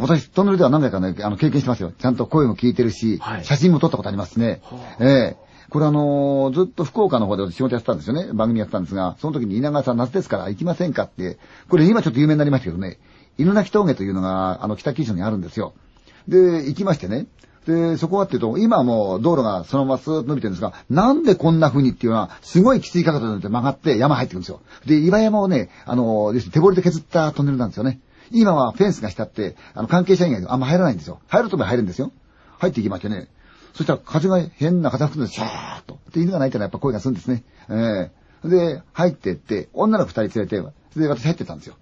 私、トンネルでは何回かね、あの、経験してますよ。ちゃんと声も聞いてるし、はい写真も撮ったことありますね。ええこれあのーずっと福岡の方で仕事やってたんですよね。番組やってたんですが、その時に稲川さん夏ですから行きませんかって、これ今ちょっと有名になりましたけどね、犬鳴峠というのが、あの、北九州にあるんですよ。で、行きましてね。で、そこはっていうと、今はもう道路がそのままスーッと伸びてるんですが、なんでこんな風にっていうのは、すごいきつい角度で曲がって山入ってくるんですよ。で、岩山をね、あの、手掘りで削ったトンネルなんですよね。今はフェンスがしてあって、あの、関係者以外あんま入らないんですよ。入るとも入るんですよ。入っていきましてね。そしたら風が変な風吹くんで、シャーッと。で、犬が鳴いたらやっぱ声がするんですね。ええで、入ってって、女の子二人連れて、で、私入ってたんですよ。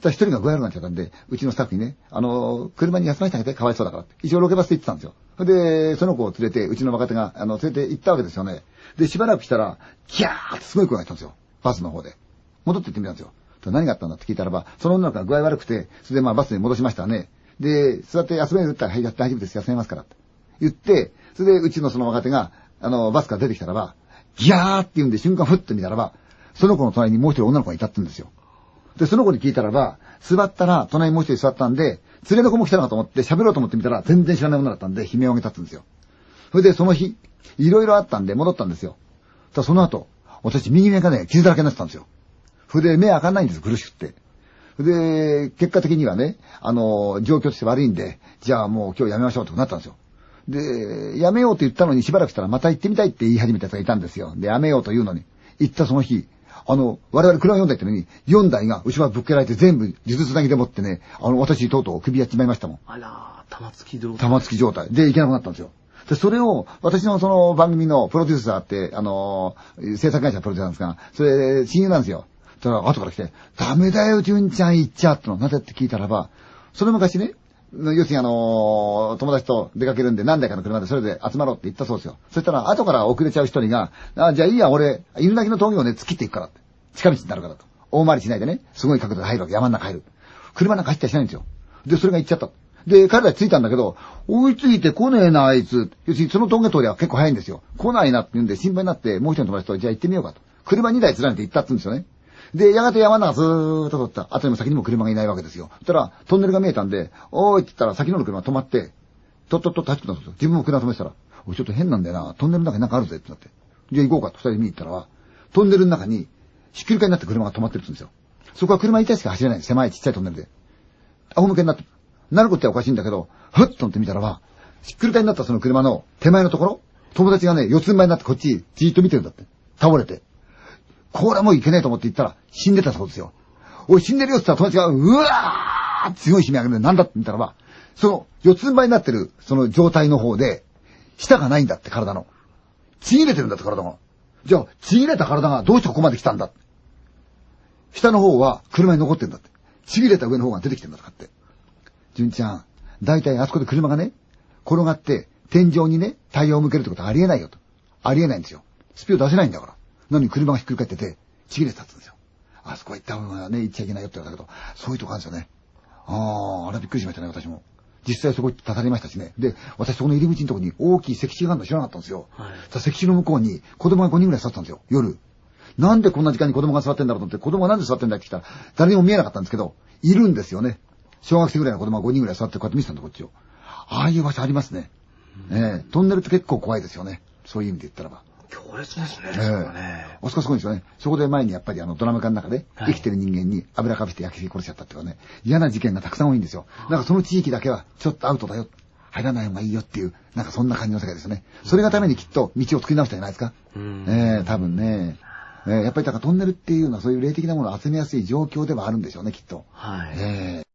そしたら一人が具合悪くなっちゃったんで、うちのスタッフにね、あの、車に休ませてあげて、かわいそうだからって。一応ロケバスで行ってたんですよ。で、その子を連れて、うちの若手が、あの、連れて行ったわけですよね。で、しばらくしたら、キャーってすごい声がしたんですよ。バスの方で。戻って行ってみたんですよ。何があったんだって聞いたらば、その女の子が具合悪くて、それでまあバスに戻しましたね。で、座って休めるって言ったら、はい、大丈夫です、休めますからって。言って、それでうちのその若手が、あの、バスから出てきたらば、ギャーって言うんで瞬間ふっと見たらば、その子の隣にもう一人女の子がいたってんですよ。で、その子に聞いたらば、座ったら、隣にもう一人座ったんで、連れの子も来たのかと思って喋ろうと思ってみたら、全然知らない女だったんで、悲鳴を上げたってんですよ。それで、その日、いろいろあったんで戻ったんですよ。ただその後、私右目がね、傷だらけになってたんですよ。それで目開かないんです、苦しくって。で、結果的にはね、あの、状況として悪いんで、じゃあもう今日やめましょうってなったんですよ。で、やめようと言ったのにしばらくしたらまた行ってみたいって言い始めたやつがいたんですよ。で、やめようと言うのに。行ったその日、あの、我々車4台ってのに、4台が後ろぶっけられて全部、数珠つなぎでもってね、あの、私とうとう首やっちまいましたもん。あらー、玉突き状態。玉突き状態で行けなくなったんですよ。で、それを、私のその番組のプロデューサーって、あの、制作会社のプロデューサーなんですが、それ、親友なんですよ。だから後から来て、ダメだよ、純ちゃん行っちゃっての。なぜって聞いたらば、その昔ね、要するにあの友達と出かけるんで何台かの車でそれで集まろうって言ったそうですよ。そしたら後から遅れちゃう一人が、あ、じゃあいいや、俺、犬鳴きの峠をね、突っ切っていくからって。近道になるからと。大回りしないでね、すごい角度で入るわけ、山の中入る。車なんか走ったりしないんですよ。で、それが行っちゃった。で、彼ら着いたんだけど、追いついて来ねえな、あいつ。要するにその峠通りは結構早いんですよ。来ないなって言うんで心配になって、もう一人の友達と、じゃあ行ってみようかと。車2台連ねて行ったって言うんですよね。で、やがて山の中ずーっと通った。後にも先にも車がいないわけですよ。そしたら、トンネルが見えたんで、おーいって言ったら先の車止まって、とっとっとっと走ってたんですよ。自分も車止めてたら、おい、ちょっと変なんだよな。トンネルの中になんかあるぜってなって。じゃあ行こうかと二人で見に行ったら、トンネルの中に、ひっくり返になって車が止まってるって言うんですよ。そこは車1台しか走れない。狭いちっちゃいトンネルで。仰向けになって、なることっておかしいんだけど、ふっと思ってみたらば、ひっくり返になったその車の手前のところ、友達がね、四つん這いになってこっち、じーっと見てるんだって。倒れて。これはもういけないと思って行ったら、死んでたそうですよ。おい、死んでるよって言ったら友達が、うわー強い悲鳴上げるんで、なんだって見たらば、その、四つん這いになってる、その状態の方で、舌がないんだって、体の。ちぎれてるんだって、体が。じゃあ、ちぎれた体がどうしてここまで来たんだ下の方は車に残ってんだって。ちぎれた上の方が出てきてんだとかって。純ちゃん、大体あそこで車がね、転がって天井にね、タイヤを向けるってことはありえないよと。ありえないんですよ。スピード出せないんだから。なのに車がひっくり返ってて、ちぎれて言うんですよ。あそこは行った方がね、行っちゃいけないよって言われたけど、そういうとこあるんですよね。ああ、あれびっくりしましたね、私も。実際そこに立たれましたしね。で、私そこの入り口のとこに大きい石碑があるの知らなかったんですよ。はいさ石碑の向こうに子供が5人ぐらい座ってたんですよ、夜。なんでこんな時間に子供が座ってんだろうと思って、子供がなんで座ってんだって来たら、誰にも見えなかったんですけど、いるんですよね。小学生ぐらいの子供が5人ぐらい座ってこうやって見てたんだ、こっちを。ああいう場所ありますね。ええトンネルって結構怖いですよね。そういう意味で言ったらば。強烈ですね、ええそれはね。あそこすごいんですよね。そこで前にやっぱりあのドラム缶の中ではい生きてる人間に油かぶして焼き殺しちゃったっていうかね、嫌な事件がたくさん多いんですよ。なんかその地域だけはちょっとアウトだよ。入らない方がいいよっていう、なんかそんな感じの世界ですよね。それがためにきっと道を作り直したんじゃないですか。うんええ多分ね。ええやっぱりだからトンネルっていうのはそういう霊的なものを集めやすい状況ではあるんでしょうね、きっと。はい。ええ